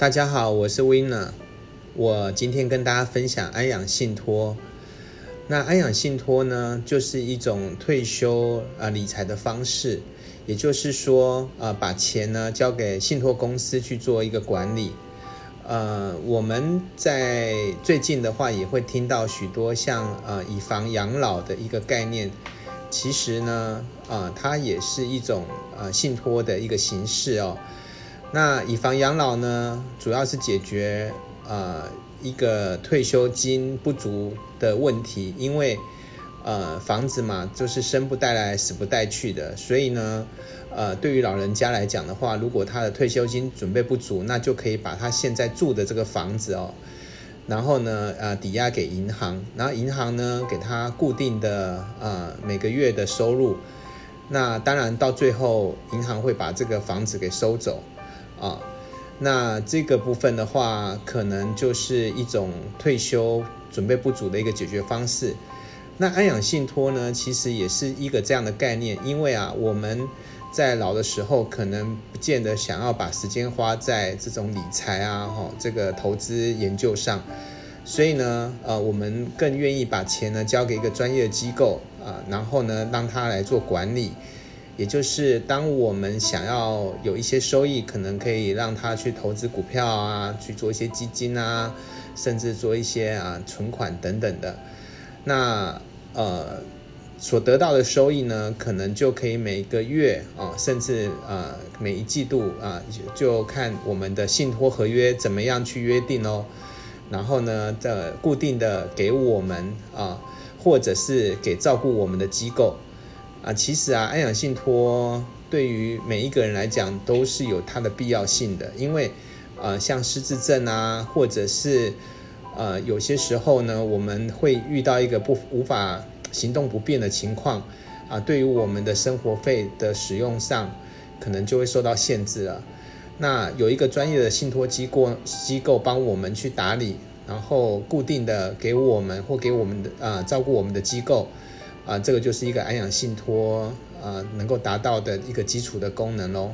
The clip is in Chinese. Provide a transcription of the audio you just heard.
大家好，我是 Winner。我今天跟大家分享安养信托。那安养信托呢，就是一种退休啊理财的方式，也就是说，呃，把钱呢交给信托公司去做一个管理。呃，我们在最近的话也会听到许多像呃以房养老的一个概念。其实呢，呃，它也是一种呃信托的一个形式哦。那以房养老呢，主要是解决呃一个退休金不足的问题，因为呃房子嘛，就是生不带来死不带去的，所以呢，呃对于老人家来讲的话，如果他的退休金准备不足，那就可以把他现在住的这个房子哦，然后呢呃抵押给银行，然后银行呢给他固定的呃每个月的收入，那当然到最后银行会把这个房子给收走。啊，那这个部分的话，可能就是一种退休准备不足的一个解决方式。那安养信托呢，其实也是一个这样的概念，因为啊，我们在老的时候，可能不见得想要把时间花在这种理财啊、哈这个投资研究上，所以呢，呃，我们更愿意把钱呢交给一个专业的机构啊，然后呢，让他来做管理。也就是当我们想要有一些收益，可能可以让他去投资股票啊，去做一些基金啊，甚至做一些啊存款等等的。那呃所得到的收益呢，可能就可以每个月啊，甚至呃每一季度啊，就看我们的信托合约怎么样去约定哦。然后呢，的固定的给我们啊，或者是给照顾我们的机构。啊，其实啊，安养信托对于每一个人来讲都是有它的必要性的，因为，呃，像失智症啊，或者是，呃，有些时候呢，我们会遇到一个不无法行动不便的情况，啊，对于我们的生活费的使用上，可能就会受到限制了。那有一个专业的信托机构机构帮我们去打理，然后固定的给我们或给我们的啊照顾我们的机构。啊，这个就是一个安养信托，啊，能够达到的一个基础的功能喽。